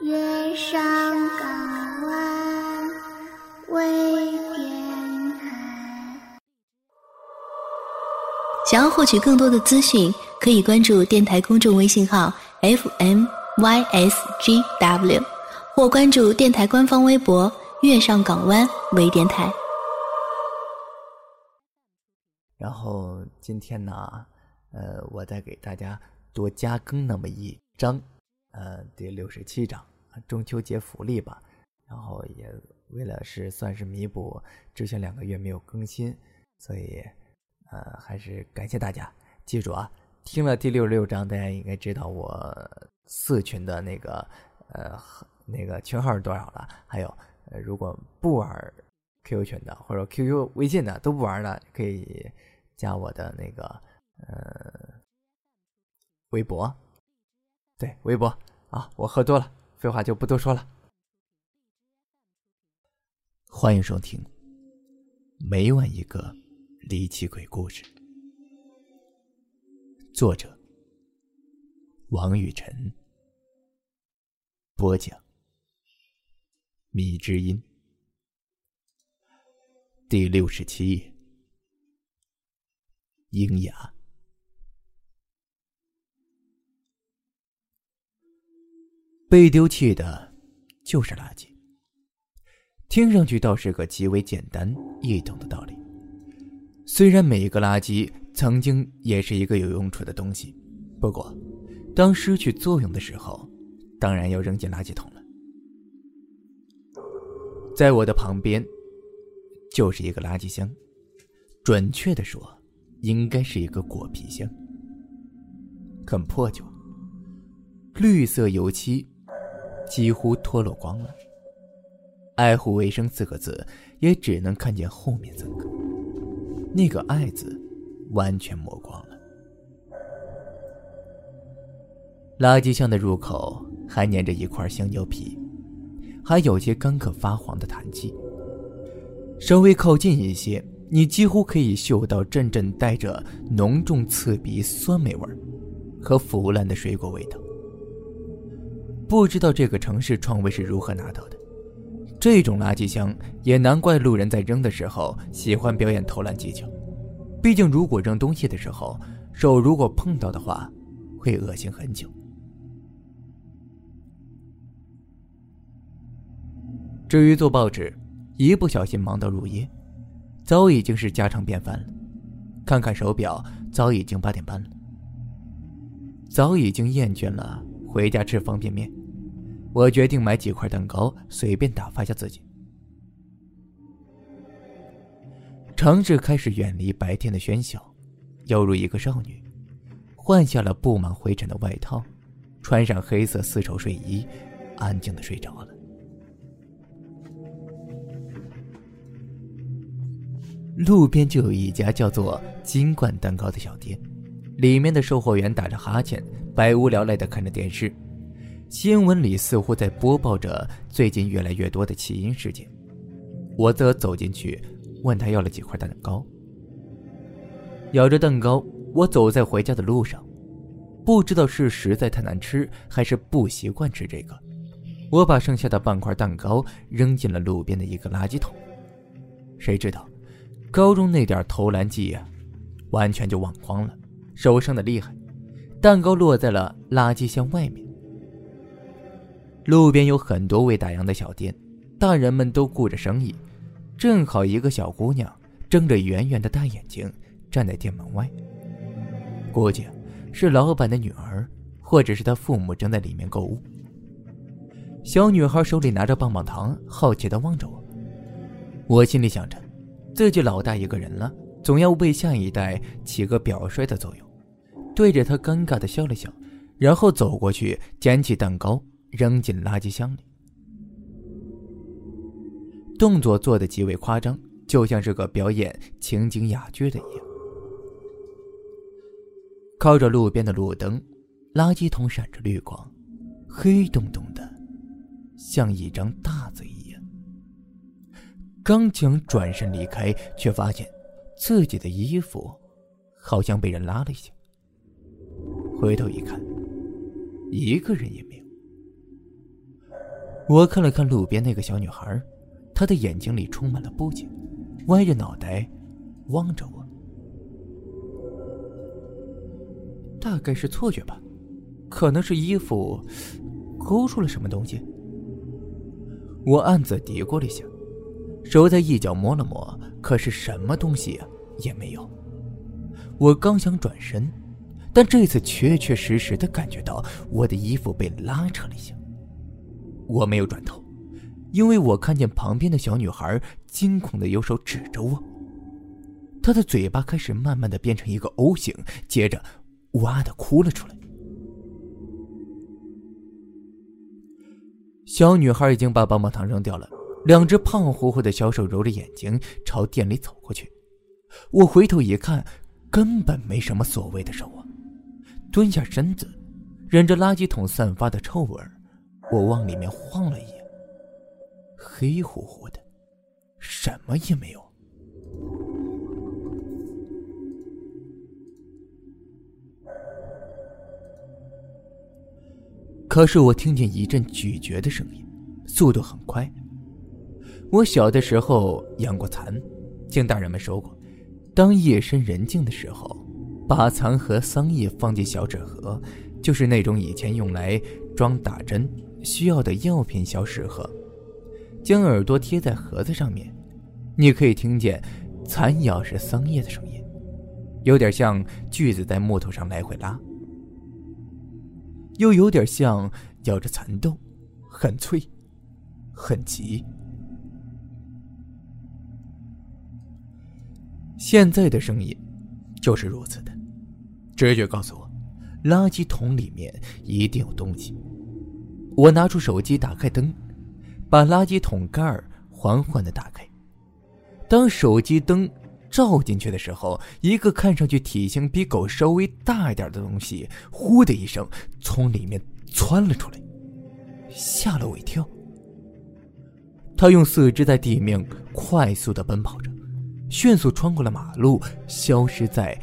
月上港湾微电台。想要获取更多的资讯，可以关注电台公众微信号 FMYSGW，或关注电台官方微博“月上港湾微电台”。然后今天呢，呃，我再给大家多加更那么一章，呃，第六十七章中秋节福利吧。然后也为了是算是弥补之前两个月没有更新，所以呃，还是感谢大家。记住啊，听了第六十六章，大家应该知道我四群的那个呃那个群号是多少了。还有，呃，如果不玩 QQ 群的或者 QQ 微信的都不玩的，可以。加我的那个呃微博，对微博啊，我喝多了，废话就不多说了。欢迎收听每晚一个离奇鬼故事，作者王雨晨，播讲米之音，第六十七页。鹰牙，被丢弃的，就是垃圾。听上去倒是个极为简单易懂的道理。虽然每一个垃圾曾经也是一个有用处的东西，不过，当失去作用的时候，当然要扔进垃圾桶了。在我的旁边，就是一个垃圾箱，准确的说。应该是一个果皮箱，很破旧，绿色油漆几乎脱落光了。爱护卫生四个字也只能看见后面三个，那个爱字完全磨光了。垃圾箱的入口还粘着一块香蕉皮，还有些干渴发黄的痰气。稍微靠近一些。你几乎可以嗅到阵阵带着浓重刺鼻酸梅味儿和腐烂的水果味道。不知道这个城市创卫是如何拿到的，这种垃圾箱也难怪路人在扔的时候喜欢表演投篮技巧。毕竟，如果扔东西的时候手如果碰到的话，会恶心很久。至于做报纸，一不小心忙到入夜。早已经是家常便饭了。看看手表，早已经八点半了。早已经厌倦了回家吃方便面，我决定买几块蛋糕，随便打发下自己。尝试开始远离白天的喧嚣，犹如一个少女，换下了布满灰尘的外套，穿上黑色丝绸睡衣，安静的睡着了。路边就有一家叫做“金冠蛋糕”的小店，里面的售货员打着哈欠，百无聊赖的看着电视。新闻里似乎在播报着最近越来越多的弃婴事件。我则走进去，问他要了几块蛋糕。咬着蛋糕，我走在回家的路上，不知道是实在太难吃，还是不习惯吃这个，我把剩下的半块蛋糕扔进了路边的一个垃圾桶。谁知道？高中那点投篮技呀，完全就忘光了，手生的厉害，蛋糕落在了垃圾箱外面。路边有很多未打烊的小店，大人们都顾着生意，正好一个小姑娘睁着圆圆的大眼睛站在店门外，估计是老板的女儿，或者是她父母正在里面购物。小女孩手里拿着棒棒糖，好奇地望着我，我心里想着。自己老大一个人了，总要为下一代起个表率的作用。对着他尴尬的笑了笑，然后走过去捡起蛋糕扔进垃圾箱里，动作做得极为夸张，就像是个表演情景哑剧的一样。靠着路边的路灯，垃圾桶闪着绿光，黑洞洞的，像一张大嘴一样。刚想转身离开，却发现自己的衣服好像被人拉了一下。回头一看，一个人也。我看了看路边那个小女孩，她的眼睛里充满了不解，歪着脑袋望着我。大概是错觉吧，可能是衣服勾出了什么东西。我暗自嘀咕了一下，手在一角摸了摸，可是什么东西也没有。我刚想转身，但这次确确实实的感觉到我的衣服被拉扯了一下。我没有转头，因为我看见旁边的小女孩惊恐的用手指着我，她的嘴巴开始慢慢的变成一个 O 型，接着哇的哭了出来。小女孩已经把棒棒糖扔掉了，两只胖乎乎的小手揉着眼睛朝店里走过去。我回头一看，根本没什么所谓的手啊，蹲下身子，忍着垃圾桶散发的臭味儿。我往里面晃了一眼，黑乎乎的，什么也没有。可是我听见一阵咀嚼的声音，速度很快。我小的时候养过蚕，听大人们说过，当夜深人静的时候，把蚕和桑叶放进小纸盒，就是那种以前用来装打针。需要的药品小纸盒，将耳朵贴在盒子上面，你可以听见蚕咬着桑叶的声音，有点像锯子在木头上来回拉，又有点像咬着蚕豆，很脆，很急。现在的声音就是如此的，直觉告诉我，垃圾桶里面一定有东西。我拿出手机，打开灯，把垃圾桶盖儿缓缓的打开。当手机灯照进去的时候，一个看上去体型比狗稍微大一点的东西，呼的一声从里面窜了出来，吓了我一跳。他用四肢在地面快速的奔跑着，迅速穿过了马路，消失在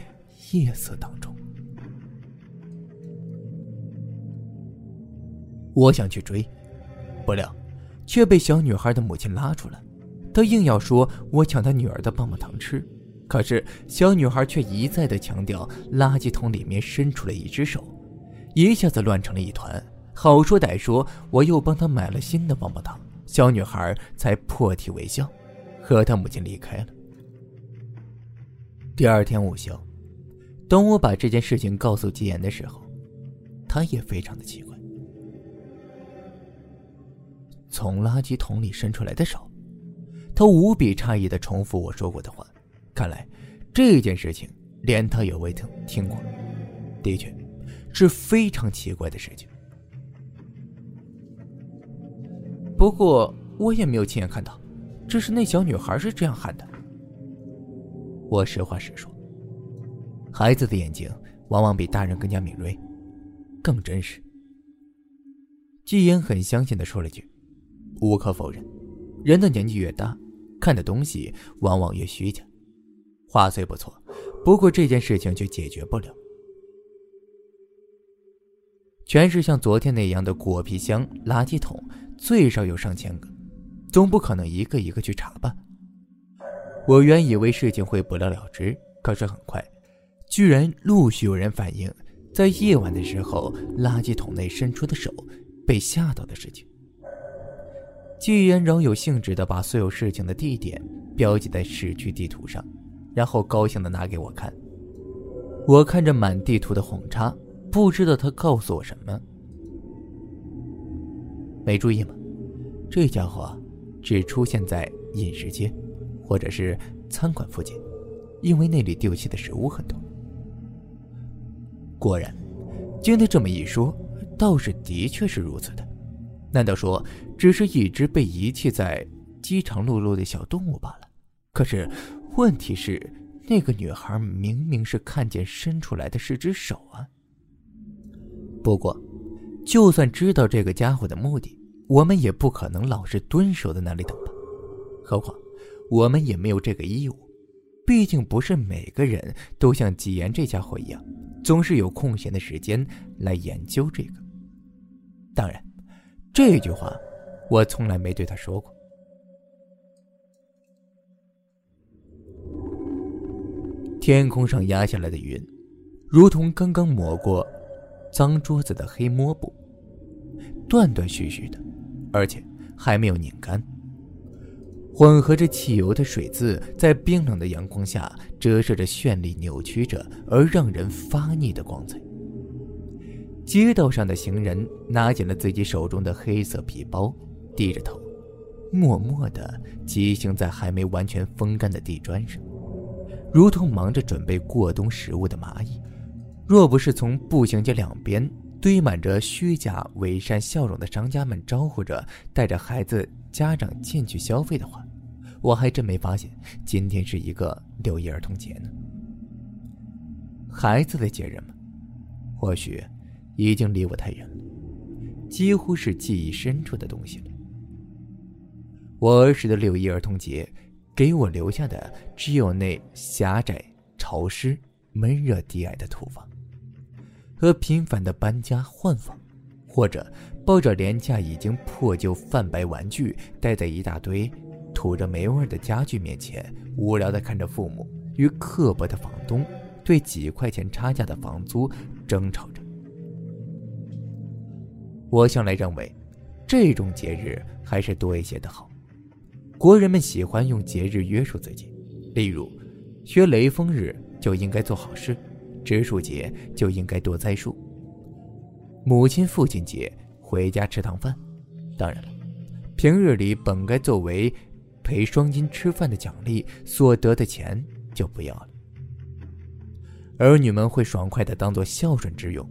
夜色当中。我想去追，不料却被小女孩的母亲拉住了。她硬要说我抢她女儿的棒棒糖吃，可是小女孩却一再的强调垃圾桶里面伸出了一只手，一下子乱成了一团。好说歹说，我又帮她买了新的棒棒糖，小女孩才破涕为笑，和她母亲离开了。第二天午休，当我把这件事情告诉吉言的时候，他也非常的奇怪。从垃圾桶里伸出来的手，他无比诧异的重复我说过的话。看来这件事情连他也未曾听过，的确，是非常奇怪的事情。不过我也没有亲眼看到，只是那小女孩是这样喊的。我实话实说，孩子的眼睛往往比大人更加敏锐，更真实。季言很相信的说了句。无可否认，人的年纪越大，看的东西往往越虚假。话虽不错，不过这件事情却解决不了。全是像昨天那样的果皮箱、垃圾桶，最少有上千个，总不可能一个一个去查吧？我原以为事情会不了了之，可是很快，居然陆续有人反映，在夜晚的时候，垃圾桶内伸出的手被吓到的事情。纪言饶有兴致地把所有事情的地点标记在市区地图上，然后高兴地拿给我看。我看着满地图的红叉，不知道他告诉我什么。没注意吗？这家伙只出现在饮食街，或者是餐馆附近，因为那里丢弃的食物很多。果然，经他这么一说，倒是的确是如此的。难道说只是一只被遗弃在饥肠辘辘的小动物罢了？可是问题是，那个女孩明明是看见伸出来的是只手啊！不过，就算知道这个家伙的目的，我们也不可能老是蹲守在那里等吧？何况，我们也没有这个义务。毕竟不是每个人都像纪言这家伙一样，总是有空闲的时间来研究这个。当然。这句话，我从来没对他说过。天空上压下来的云，如同刚刚抹过脏桌子的黑抹布，断断续续的，而且还没有拧干。混合着汽油的水渍，在冰冷的阳光下折射着绚丽、扭曲着而让人发腻的光彩。街道上的行人拿紧了自己手中的黑色皮包，低着头，默默地骑行在还没完全风干的地砖上，如同忙着准备过冬食物的蚂蚁。若不是从步行街两边堆满着虚假伪善笑容的商家们招呼着带着孩子家长进去消费的话，我还真没发现今天是一个六一儿童节呢。孩子的节日吗？或许。已经离我太远了，几乎是记忆深处的东西了。我儿时的六一儿童节，给我留下的只有那狭窄、潮湿、闷热、低矮的土房，和频繁的搬家换房，或者抱着廉价、已经破旧、泛白玩具，待在一大堆吐着霉味的家具面前，无聊的看着父母与刻薄的房东对几块钱差价的房租争吵着。我向来认为，这种节日还是多一些的好。国人们喜欢用节日约束自己，例如，学雷锋日就应该做好事，植树节就应该多栽树。母亲、父亲节回家吃趟饭，当然了，平日里本该作为陪双亲吃饭的奖励所得的钱就不要了。儿女们会爽快的当做孝顺之用。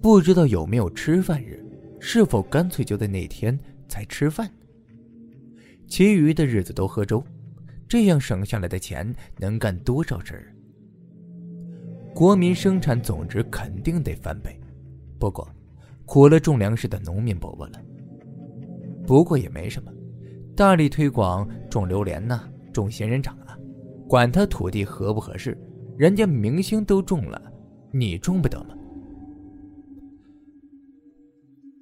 不知道有没有吃饭日，是否干脆就在那天才吃饭？其余的日子都喝粥，这样省下来的钱能干多少事儿？国民生产总值肯定得翻倍，不过苦了种粮食的农民伯伯了。不过也没什么，大力推广种榴莲呐，种仙人掌啊，管他土地合不合适，人家明星都种了，你种不得吗？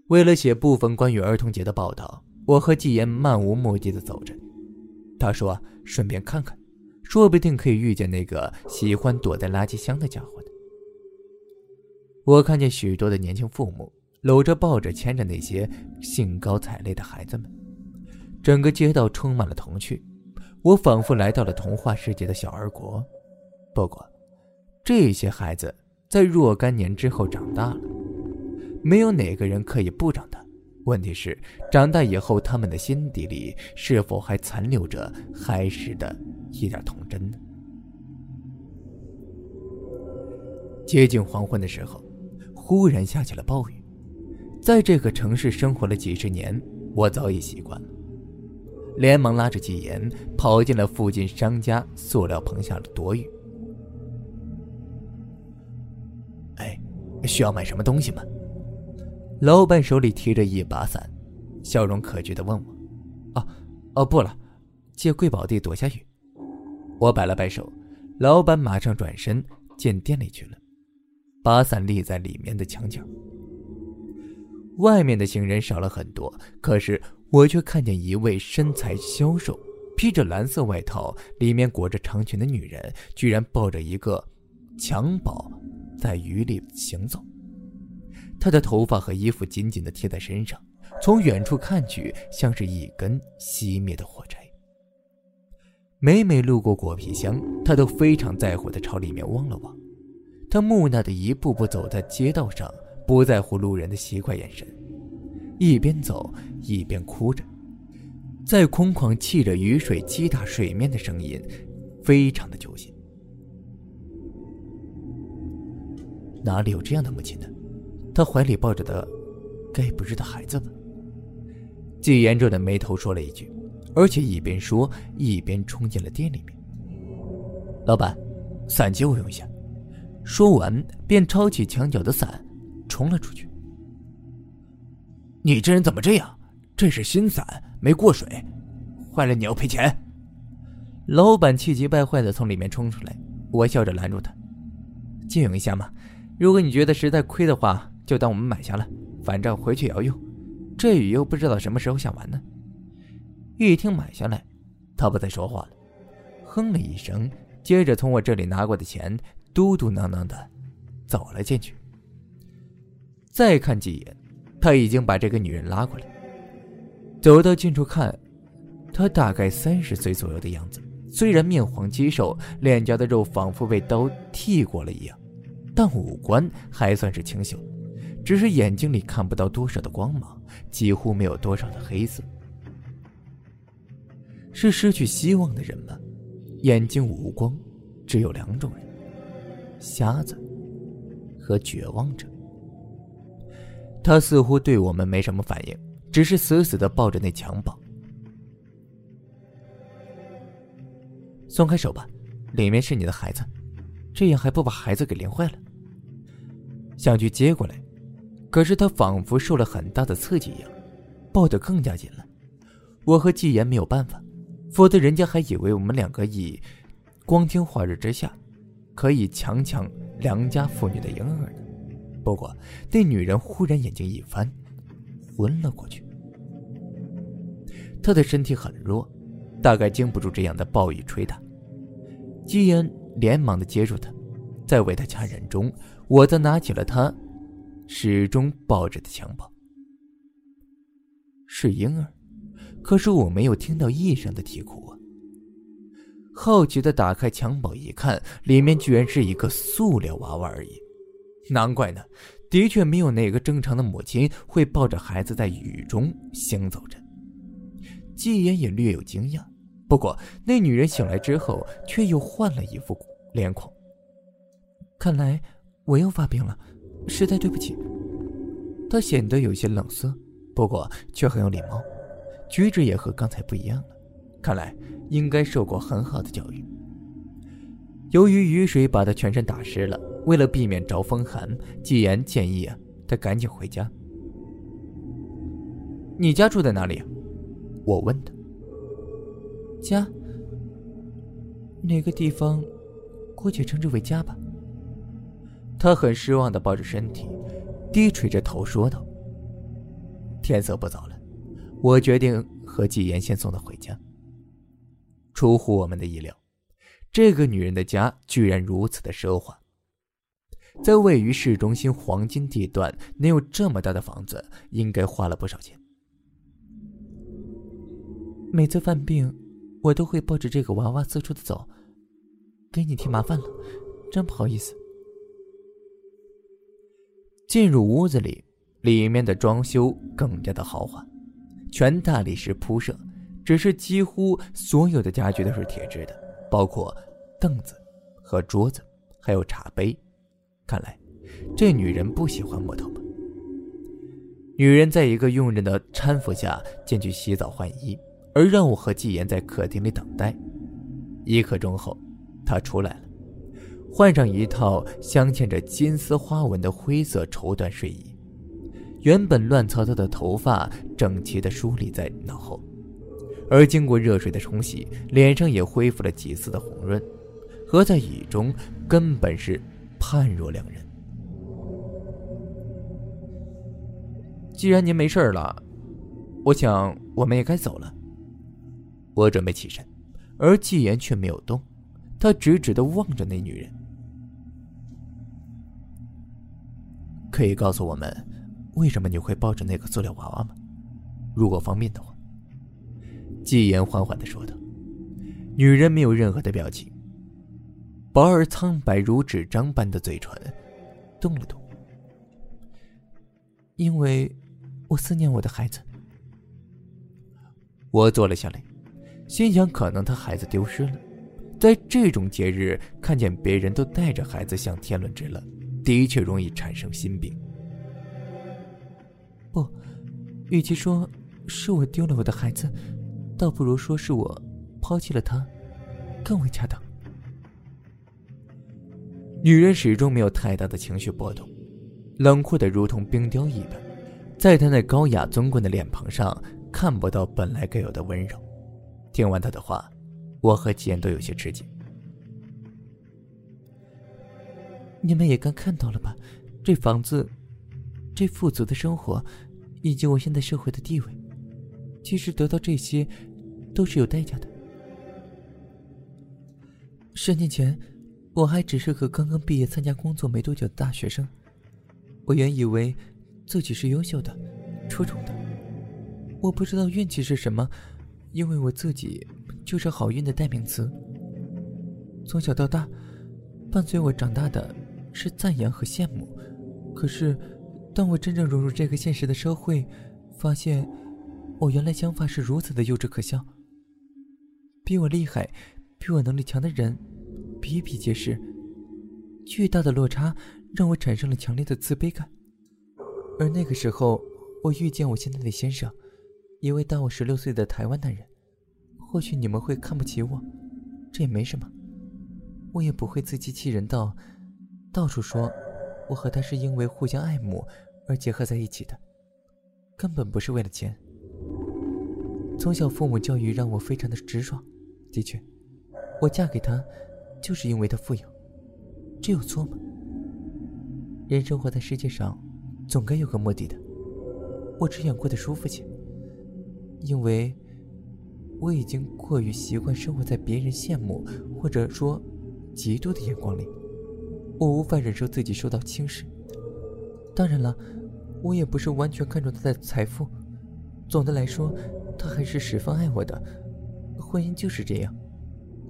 为了写部分关于儿童节的报道，我和纪言漫无目的的走着。他说：“顺便看看，说不定可以遇见那个喜欢躲在垃圾箱的家伙。”我看见许多的年轻父母搂着、抱着、牵着那些兴高采烈的孩子们，整个街道充满了童趣。我仿佛来到了童话世界的小儿国。不过，这些孩子在若干年之后长大了。没有哪个人可以不长大，问题是长大以后他们的心底里是否还残留着孩时的一点童真呢？接近黄昏的时候，忽然下起了暴雨。在这个城市生活了几十年，我早已习惯了，连忙拉着纪言跑进了附近商家塑料棚下躲雨。哎，需要买什么东西吗？老板手里提着一把伞，笑容可掬的问我：“哦，哦，不了，借贵宝地躲下雨。”我摆了摆手，老板马上转身进店里去了，把伞立在里面的墙角。外面的行人少了很多，可是我却看见一位身材消瘦、披着蓝色外套、里面裹着长裙的女人，居然抱着一个襁褓，在雨里行走。他的头发和衣服紧紧地贴在身上，从远处看去像是一根熄灭的火柴。每每路过果皮箱，他都非常在乎地朝里面望了望。他木讷地一步步走在街道上，不在乎路人的奇怪眼神，一边走一边哭着，在空旷砌着雨水击打水面的声音，非常的揪心。哪里有这样的母亲呢？他怀里抱着的，该不是他孩子吧？季言皱着眉头说了一句，而且一边说一边冲进了店里面。老板，伞借我用一下。说完便抄起墙角的伞，冲了出去。你这人怎么这样？这是新伞，没过水，坏了你要赔钱。老板气急败坏的从里面冲出来，我笑着拦住他：“借用一下嘛，如果你觉得实在亏的话。”就当我们买下了，反正回去也要用。这雨又不知道什么时候下完呢。一听买下来，他不再说话了，哼了一声，接着从我这里拿过的钱，嘟嘟囔囔的走了进去。再看几眼，他已经把这个女人拉过来，走到近处看，她大概三十岁左右的样子，虽然面黄肌瘦，脸颊的肉仿佛被刀剃过了一样，但五官还算是清秀。只是眼睛里看不到多少的光芒，几乎没有多少的黑色。是失去希望的人吗？眼睛无光，只有两种人：瞎子和绝望者。他似乎对我们没什么反应，只是死死的抱着那襁褓。松开手吧，里面是你的孩子，这样还不把孩子给淋坏了？想去接过来。可是他仿佛受了很大的刺激一样，抱得更加紧了。我和季言没有办法，否则人家还以为我们两个以光天化日之下可以强抢良家妇女的婴儿呢。不过那女人忽然眼睛一翻，昏了过去。她的身体很弱，大概经不住这样的暴雨吹打。季言连忙的接住她，在为她掐人中，我则拿起了她。始终抱着的襁褓是婴儿，可是我没有听到一声的啼哭啊！好奇的打开襁褓一看，里面居然是一个塑料娃娃而已。难怪呢，的确没有哪个正常的母亲会抱着孩子在雨中行走着。季言也略有惊讶，不过那女人醒来之后却又换了一副脸孔。看来我又发病了。实在对不起。他显得有些冷色，不过却很有礼貌，举止也和刚才不一样了。看来应该受过很好的教育。由于雨水把他全身打湿了，为了避免着风寒，纪言建议啊，他赶紧回家。你家住在哪里？我问他。家？哪个地方？姑且称之为家吧。他很失望的抱着身体，低垂着头说道：“天色不早了，我决定和纪言先送他回家。”出乎我们的意料，这个女人的家居然如此的奢华。在位于市中心黄金地段，能有这么大的房子，应该花了不少钱。每次犯病，我都会抱着这个娃娃四处的走，给你添麻烦了，真不好意思。进入屋子里，里面的装修更加的豪华，全大理石铺设，只是几乎所有的家具都是铁制的，包括凳子和桌子，还有茶杯。看来这女人不喜欢木头吧？女人在一个佣人的搀扶下进去洗澡换衣，而让我和季言在客厅里等待。一刻钟后，她出来了。换上一套镶嵌着金丝花纹的灰色绸缎睡衣，原本乱糟糟的头发整齐地梳理在脑后，而经过热水的冲洗，脸上也恢复了几丝的红润，和在雨中根本是判若两人。既然您没事了，我想我们也该走了。我准备起身，而纪言却没有动，他直直地望着那女人。可以告诉我们，为什么你会抱着那个塑料娃娃吗？如果方便的话。季言缓缓的说道。女人没有任何的表情，薄而苍白如纸张般的嘴唇动了动。因为我思念我的孩子。我坐了下来，心想，可能他孩子丢失了，在这种节日看见别人都带着孩子，享天伦之乐。的确容易产生心病。不，与其说是我丢了我的孩子，倒不如说是我抛弃了他，更为恰当。女人始终没有太大的情绪波动，冷酷的如同冰雕一般，在她那高雅尊贵的脸庞上看不到本来该有的温柔。听完她的话，我和吉言都有些吃惊。你们也该看到了吧？这房子，这富足的生活，以及我现在社会的地位。其实得到这些，都是有代价的。十年前，我还只是个刚刚毕业、参加工作没多久的大学生。我原以为自己是优秀的、出众的。我不知道运气是什么，因为我自己就是好运的代名词。从小到大，伴随我长大的是赞扬和羡慕。可是，当我真正融入这个现实的社会，发现我原来想法是如此的幼稚可笑。比我厉害、比我能力强的人比比皆是，巨大的落差让我产生了强烈的自卑感。而那个时候，我遇见我现在的先生，一位大我十六岁的台湾男人。或许你们会看不起我，这也没什么。我也不会自欺欺人到到处说，我和他是因为互相爱慕而结合在一起的，根本不是为了钱。从小父母教育让我非常的直爽，的确，我嫁给他就是因为他富有，这有错吗？人生活在世界上，总该有个目的的。我只想过得舒服些，因为我已经过于习惯生活在别人羡慕或者说。嫉妒的眼光里，我无法忍受自己受到轻视。当然了，我也不是完全看重他的财富。总的来说，他还是十分爱我的。婚姻就是这样，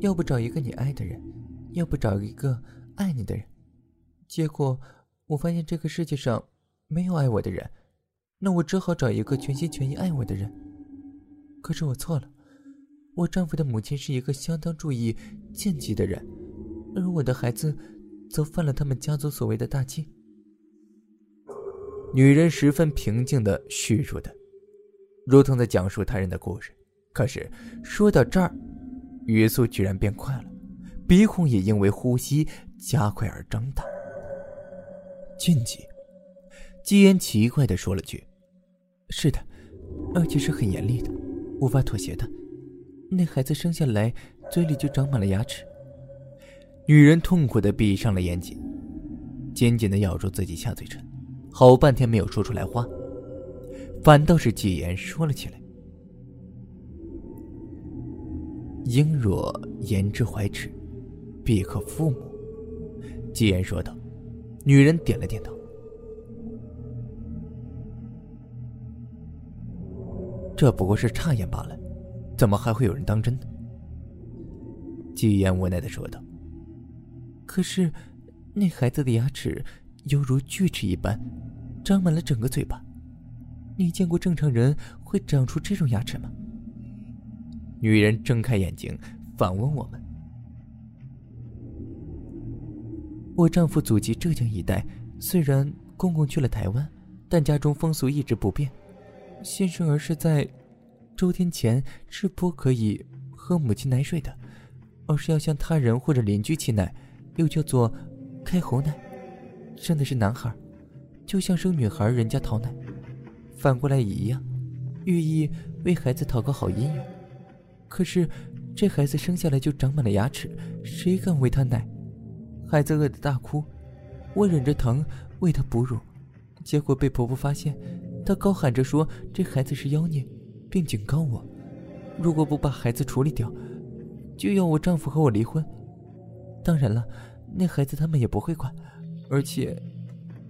要不找一个你爱的人，要不找一个爱你的人。结果我发现这个世界上没有爱我的人，那我只好找一个全心全意爱我的人。可是我错了，我丈夫的母亲是一个相当注意禁忌的人。而我的孩子，则犯了他们家族所谓的大忌。女人十分平静的叙述的，如同在讲述他人的故事。可是说到这儿，语速居然变快了，鼻孔也因为呼吸加快而张大。禁忌，基言奇怪的说了句：“是的，而且是很严厉的，无法妥协的。那孩子生下来嘴里就长满了牙齿。”女人痛苦的闭上了眼睛，紧紧的咬住自己下嘴唇，好半天没有说出来话。反倒是纪言说了起来：“应若言之怀齿，必克父母。”纪言说道。女人点了点头。这不过是差言罢了，怎么还会有人当真呢？纪言无奈的说道。可是，那孩子的牙齿犹如锯齿一般，长满了整个嘴巴。你见过正常人会长出这种牙齿吗？女人睁开眼睛，反问我们：“我丈夫祖籍浙江一带，虽然公公去了台湾，但家中风俗一直不变。新生儿是在周天前是不可以喝母亲奶水的，而是要向他人或者邻居乞奶。”又叫做开喉奶，生的是男孩，就像生女孩人家讨奶，反过来也一样，寓意为孩子讨个好姻缘。可是这孩子生下来就长满了牙齿，谁敢喂他奶？孩子饿得大哭，我忍着疼喂他哺乳，结果被婆婆发现，她高喊着说这孩子是妖孽，并警告我，如果不把孩子处理掉，就要我丈夫和我离婚。当然了，那孩子他们也不会管，而且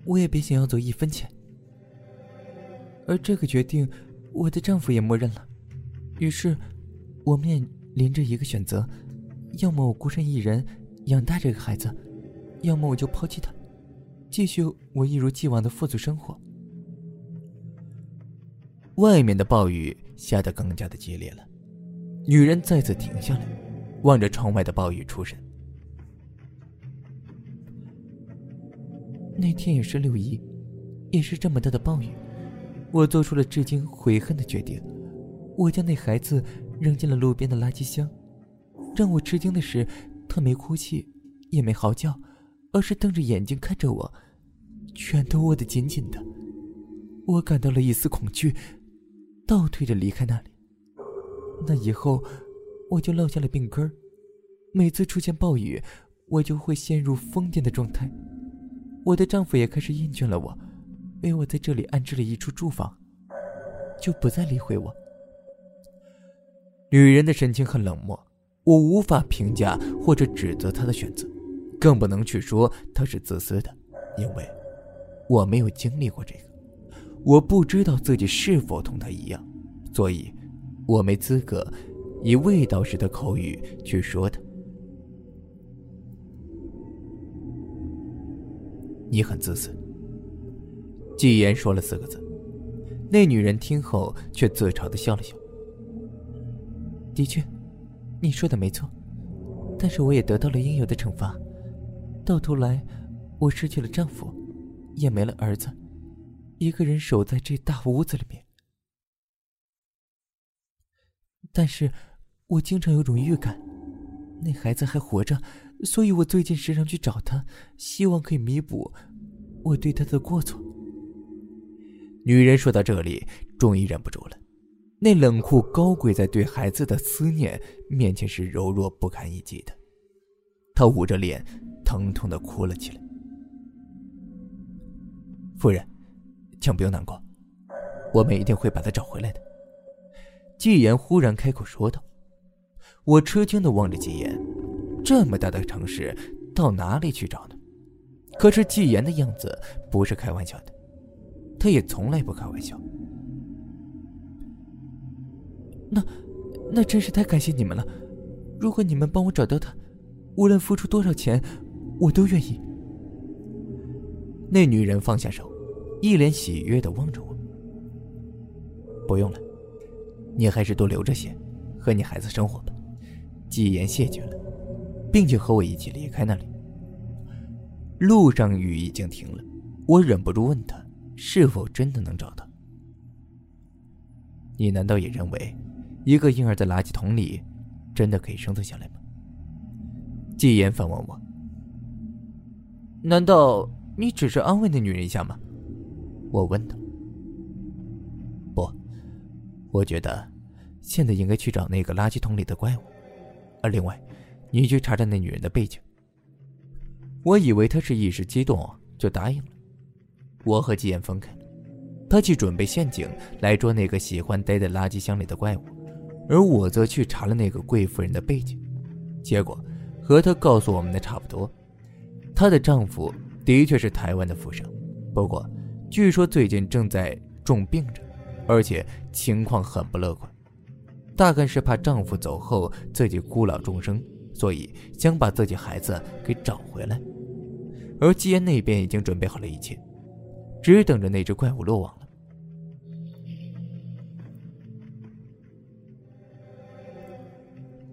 我也别想要走一分钱。而这个决定，我的丈夫也默认了。于是，我面临着一个选择：要么我孤身一人养大这个孩子，要么我就抛弃他，继续我一如既往的富足生活。外面的暴雨下得更加的激烈了，女人再次停下来，望着窗外的暴雨出神。那天也是六一，也是这么大的暴雨，我做出了至今悔恨的决定。我将那孩子扔进了路边的垃圾箱。让我吃惊的是，他没哭泣，也没嚎叫，而是瞪着眼睛看着我，拳头握得紧紧的。我感到了一丝恐惧，倒退着离开那里。那以后，我就落下了病根儿。每次出现暴雨，我就会陷入疯癫的状态。我的丈夫也开始厌倦了我，为我在这里安置了一处住房。就不再理会我。女人的神情很冷漠，我无法评价或者指责她的选择，更不能去说她是自私的，因为我没有经历过这个，我不知道自己是否同她一样，所以，我没资格以味道士的口语去说她。你很自私。季言说了四个字，那女人听后却自嘲的笑了笑。的确，你说的没错，但是我也得到了应有的惩罚。到头来，我失去了丈夫，也没了儿子，一个人守在这大屋子里面。但是，我经常有种预感，那孩子还活着，所以我最近时常去找他，希望可以弥补我对他的过错。女人说到这里，终于忍不住了。那冷酷高贵在对孩子的思念面前是柔弱不堪一击的。她捂着脸，疼痛的哭了起来。夫人，请不用难过，我们一定会把他找回来的。纪言忽然开口说道。我吃惊的望着纪言，这么大的城市，到哪里去找呢？可是季言的样子不是开玩笑的。他也从来不开玩笑。那，那真是太感谢你们了。如果你们帮我找到他，无论付出多少钱，我都愿意。那女人放下手，一脸喜悦的望着我。不用了，你还是多留着些，和你孩子生活吧。季言谢绝了，并且和我一起离开那里。路上雨已经停了，我忍不住问他。是否真的能找到？你难道也认为，一个婴儿在垃圾桶里，真的可以生存下来吗？季言反问我。难道你只是安慰那女人一下吗？我问他。不，我觉得，现在应该去找那个垃圾桶里的怪物。而另外，你去查查那女人的背景。我以为他是一时激动就答应了。我和季言分开了，他去准备陷阱来捉那个喜欢待在垃圾箱里的怪物，而我则去查了那个贵妇人的背景，结果和他告诉我们的差不多。她的丈夫的确是台湾的富商，不过据说最近正在重病着，而且情况很不乐观，大概是怕丈夫走后自己孤老终生，所以想把自己孩子给找回来。而季言那边已经准备好了一切。只等着那只怪物落网了。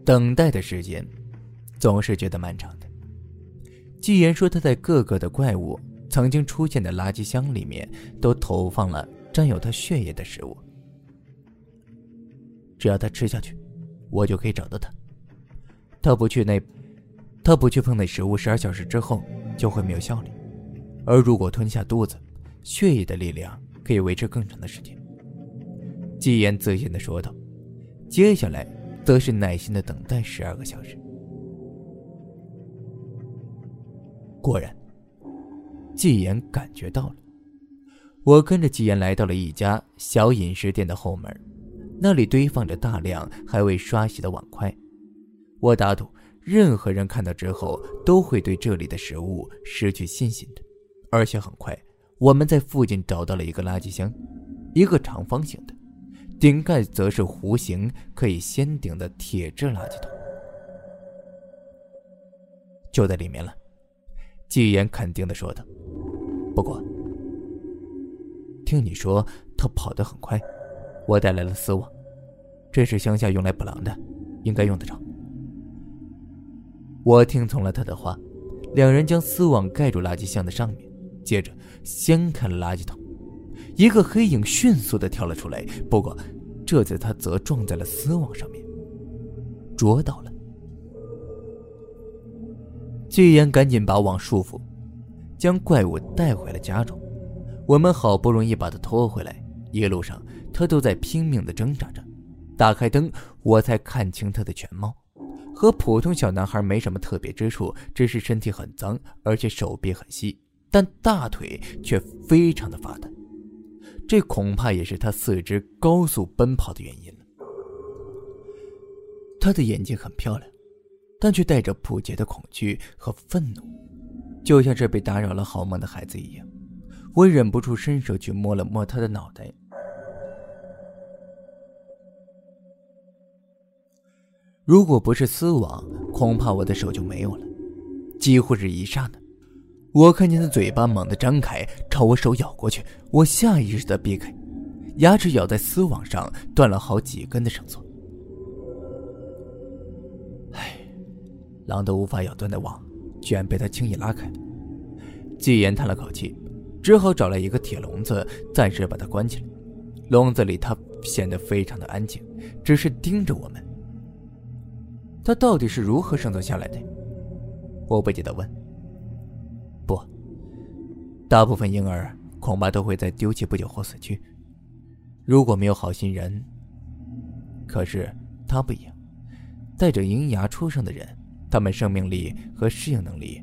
等待的时间，总是觉得漫长的。季言说，他在各个的怪物曾经出现的垃圾箱里面，都投放了沾有他血液的食物。只要他吃下去，我就可以找到他。他不去那，他不去碰那食物，十二小时之后就会没有效力。而如果吞下肚子，血液的力量可以维持更长的时间。纪言自信的说道：“接下来则是耐心的等待十二个小时。”果然，纪言感觉到了。我跟着纪言来到了一家小饮食店的后门，那里堆放着大量还未刷洗的碗筷。我打赌，任何人看到之后都会对这里的食物失去信心的，而且很快。我们在附近找到了一个垃圾箱，一个长方形的，顶盖则是弧形可以掀顶的铁质垃圾桶，就在里面了。季言肯定的说道。不过，听你说他跑得很快，我带来了丝网，这是乡下用来捕狼的，应该用得着。我听从了他的话，两人将丝网盖住垃圾箱的上面。接着掀开了垃圾桶，一个黑影迅速的跳了出来。不过，这次他则撞在了丝网上面，捉到了。季言赶紧把网束缚，将怪物带回了家中。我们好不容易把他拖回来，一路上他都在拼命的挣扎着。打开灯，我才看清他的全貌，和普通小男孩没什么特别之处，只是身体很脏，而且手臂很细。但大腿却非常的发达，这恐怕也是他四肢高速奔跑的原因了。他的眼睛很漂亮，但却带着不解的恐惧和愤怒，就像是被打扰了好梦的孩子一样。我忍不住伸手去摸了摸他的脑袋。如果不是丝网，恐怕我的手就没有了。几乎是一刹那，我看见他嘴巴猛地张开，朝我手咬过去。我下意识的避开，牙齿咬在丝网上，断了好几根的绳索。唉，狼都无法咬断的网，居然被他轻易拉开了。季言叹了口气，只好找来一个铁笼子，暂时把它关起来。笼子里，他显得非常的安静，只是盯着我们。他到底是如何生存下来的？我不解地问。不，大部分婴儿恐怕都会在丢弃不久后死去。如果没有好心人，可是他不一样，带着银牙出生的人，他们生命力和适应能力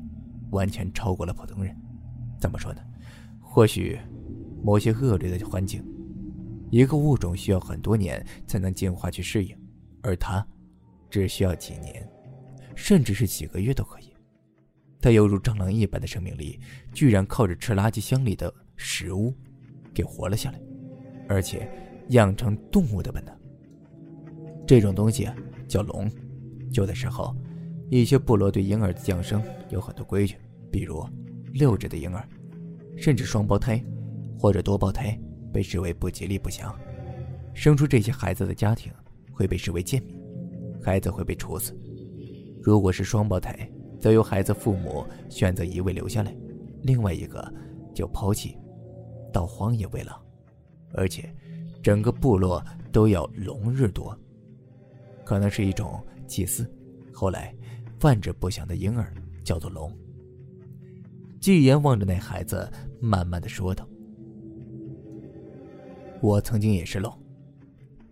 完全超过了普通人。怎么说呢？或许某些恶劣的环境，一个物种需要很多年才能进化去适应，而他。只需要几年，甚至是几个月都可以。他犹如蟑螂一般的生命力，居然靠着吃垃圾箱里的食物，给活了下来，而且养成动物的本能。这种东西，叫龙。旧的时候，一些部落对婴儿的降生有很多规矩，比如六指的婴儿，甚至双胞胎或者多胞胎被视为不吉利不祥，生出这些孩子的家庭会被视为贱民。孩子会被处死。如果是双胞胎，则由孩子父母选择一位留下来，另外一个就抛弃，到荒野为狼。而且，整个部落都要龙日多，可能是一种祭祀。后来，繁殖不祥的婴儿叫做龙。季言望着那孩子，慢慢的说道：“我曾经也是龙，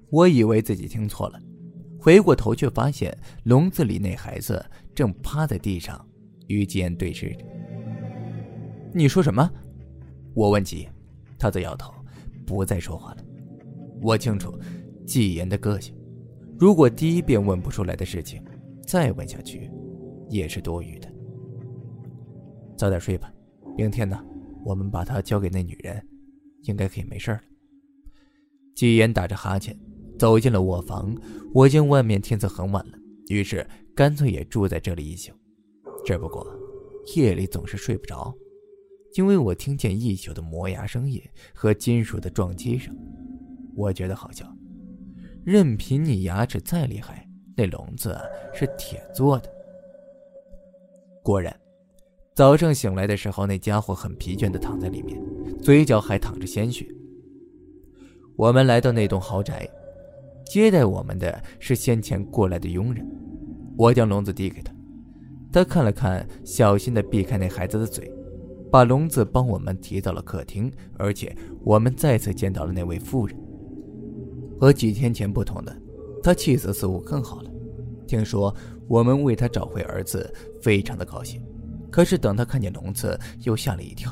我以为自己听错了。”回过头，却发现笼子里那孩子正趴在地上，与季言对视着。你说什么？我问季言，他则摇头，不再说话了。我清楚季言的个性，如果第一遍问不出来的事情，再问下去也是多余的。早点睡吧，明天呢，我们把他交给那女人，应该可以没事了。季言打着哈欠。走进了卧房，我见外面天色很晚了，于是干脆也住在这里一宿。只不过夜里总是睡不着，因为我听见一宿的磨牙声音和金属的撞击声。我觉得好笑，任凭你牙齿再厉害，那笼子是铁做的。果然，早上醒来的时候，那家伙很疲倦地躺在里面，嘴角还淌着鲜血。我们来到那栋豪宅。接待我们的是先前过来的佣人，我将笼子递给他，他看了看，小心地避开那孩子的嘴，把笼子帮我们提到了客厅，而且我们再次见到了那位妇人。和几天前不同的，他气色似乎更好了。听说我们为他找回儿子，非常的高兴。可是等他看见笼子，又吓了一跳。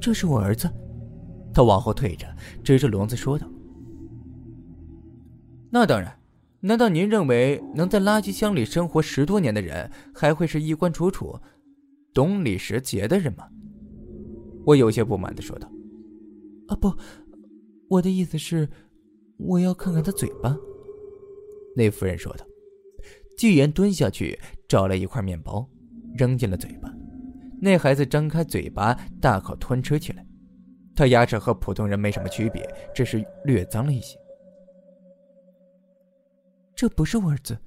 这是我儿子，他往后退着，指着笼子说道。那当然，难道您认为能在垃圾箱里生活十多年的人还会是衣冠楚楚、懂礼识节的人吗？我有些不满的说道。啊不，我的意思是，我要看看他嘴巴。那夫人说道。季言蹲下去找了一块面包，扔进了嘴巴。那孩子张开嘴巴大口吞吃起来，他牙齿和普通人没什么区别，只是略脏了一些。这不是我儿子，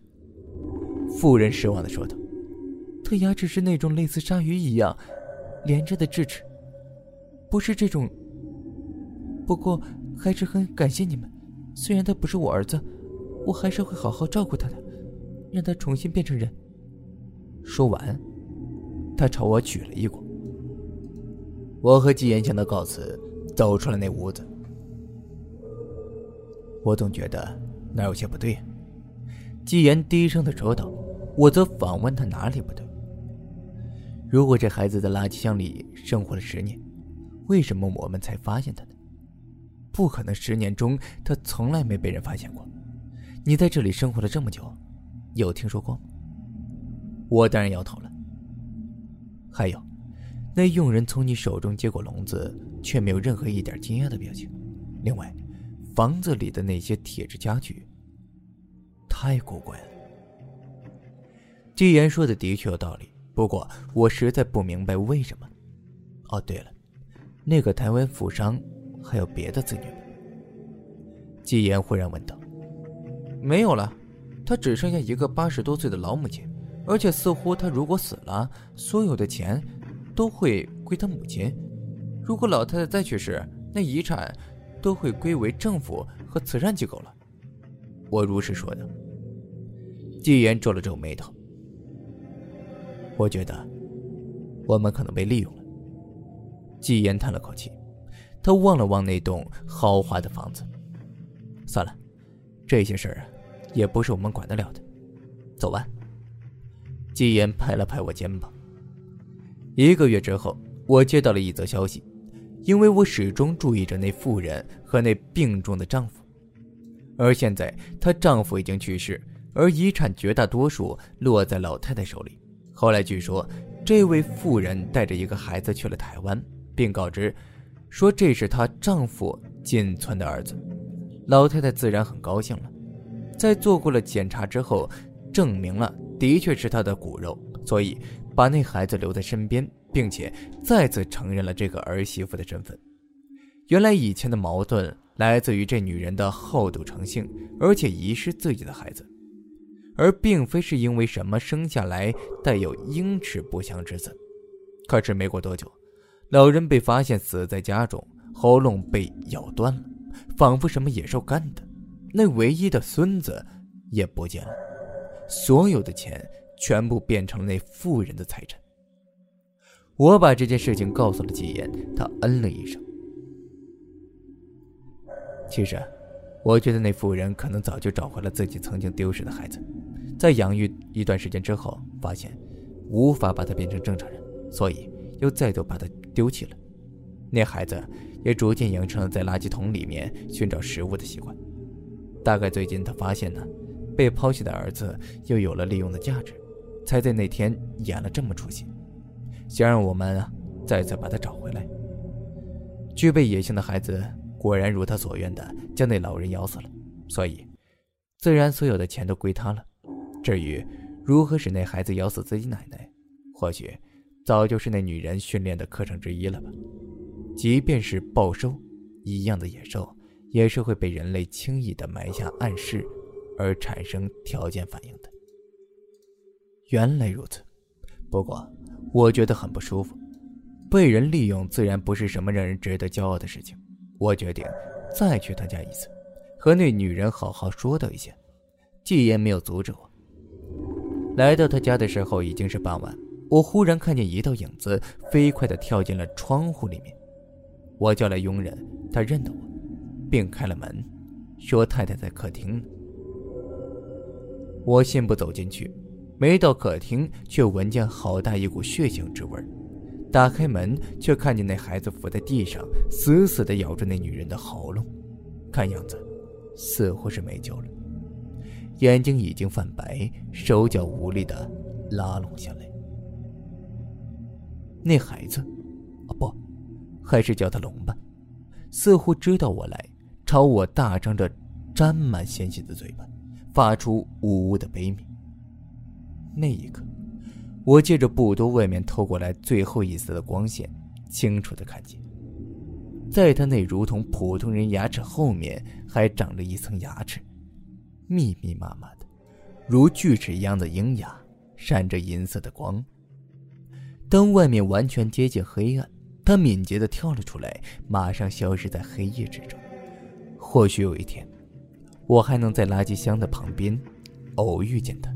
妇人失望的说道：“他牙齿是那种类似鲨鱼一样连着的智齿，不是这种。不过还是很感谢你们，虽然他不是我儿子，我还是会好好照顾他的，让他重新变成人。”说完，他朝我举了一躬。我和季言向他告辞，走出了那屋子。我总觉得哪有些不对。纪言低声的说道，我则反问他哪里不对。如果这孩子在垃圾箱里生活了十年，为什么我们才发现他呢？不可能，十年中他从来没被人发现过。你在这里生活了这么久，有听说过吗？我当然摇头了。还有，那佣人从你手中接过笼子，却没有任何一点惊讶的表情。另外，房子里的那些铁质家具，太古怪了。纪言说的的确有道理，不过我实在不明白为什么。哦，对了，那个台湾富商还有别的子女吗？季言忽然问道。没有了，他只剩下一个八十多岁的老母亲，而且似乎他如果死了，所有的钱都会归他母亲。如果老太太再去世，那遗产都会归为政府和慈善机构了。我如实说的。纪言皱了皱眉头。我觉得我们可能被利用了。纪言叹了口气，他望了望那栋豪华的房子。算了，这些事儿啊，也不是我们管得了的。走吧。纪言拍了拍我肩膀。一个月之后，我接到了一则消息，因为我始终注意着那妇人和那病重的丈夫，而现在她丈夫已经去世，而遗产绝大多数落在老太太手里。后来据说，这位妇人带着一个孩子去了台湾，并告知说这是她丈夫仅存的儿子。老太太自然很高兴了，在做过了检查之后，证明了的确是她的骨肉，所以把那孩子留在身边，并且再次承认了这个儿媳妇的身份。原来以前的矛盾来自于这女人的好赌成性，而且遗失自己的孩子。而并非是因为什么生下来带有英尺不祥之子。可是没过多久，老人被发现死在家中，喉咙被咬断了，仿佛什么野兽干的。那唯一的孙子也不见了，所有的钱全部变成了那富人的财产。我把这件事情告诉了季言，他嗯了一声。其实。我觉得那妇人可能早就找回了自己曾经丢失的孩子，在养育一段时间之后，发现无法把他变成正常人，所以又再度把他丢弃了。那孩子也逐渐养成了在垃圾桶里面寻找食物的习惯。大概最近他发现呢，被抛弃的儿子又有了利用的价值，才在那天演了这么出戏，想让我们啊再次把他找回来。具备野性的孩子。果然如他所愿的将那老人咬死了，所以自然所有的钱都归他了。至于如何使那孩子咬死自己奶奶，或许早就是那女人训练的课程之一了吧。即便是暴兽一样的野兽，也是会被人类轻易的埋下暗示而产生条件反应的。原来如此，不过我觉得很不舒服。被人利用自然不是什么让人值得骄傲的事情。我决定再去他家一次，和那女人好好说道一下。季言没有阻止我。来到他家的时候已经是傍晚，我忽然看见一道影子飞快地跳进了窗户里面。我叫来佣人，他认得我，并开了门，说太太在客厅呢。我信步走进去，没到客厅，却闻见好大一股血腥之味儿。打开门，却看见那孩子伏在地上，死死地咬住那女人的喉咙，看样子似乎是没救了，眼睛已经泛白，手脚无力地拉拢下来。那孩子，啊不，还是叫他龙吧，似乎知道我来，朝我大张着沾满鲜血的嘴巴，发出呜呜的悲鸣。那一刻。我借着布兜外面透过来最后一丝的光线，清楚的看见，在他那如同普通人牙齿后面还长着一层牙齿，密密麻麻的，如锯齿一样的鹰牙，闪着银色的光。当外面完全接近黑暗，他敏捷的跳了出来，马上消失在黑夜之中。或许有一天，我还能在垃圾箱的旁边偶遇见他。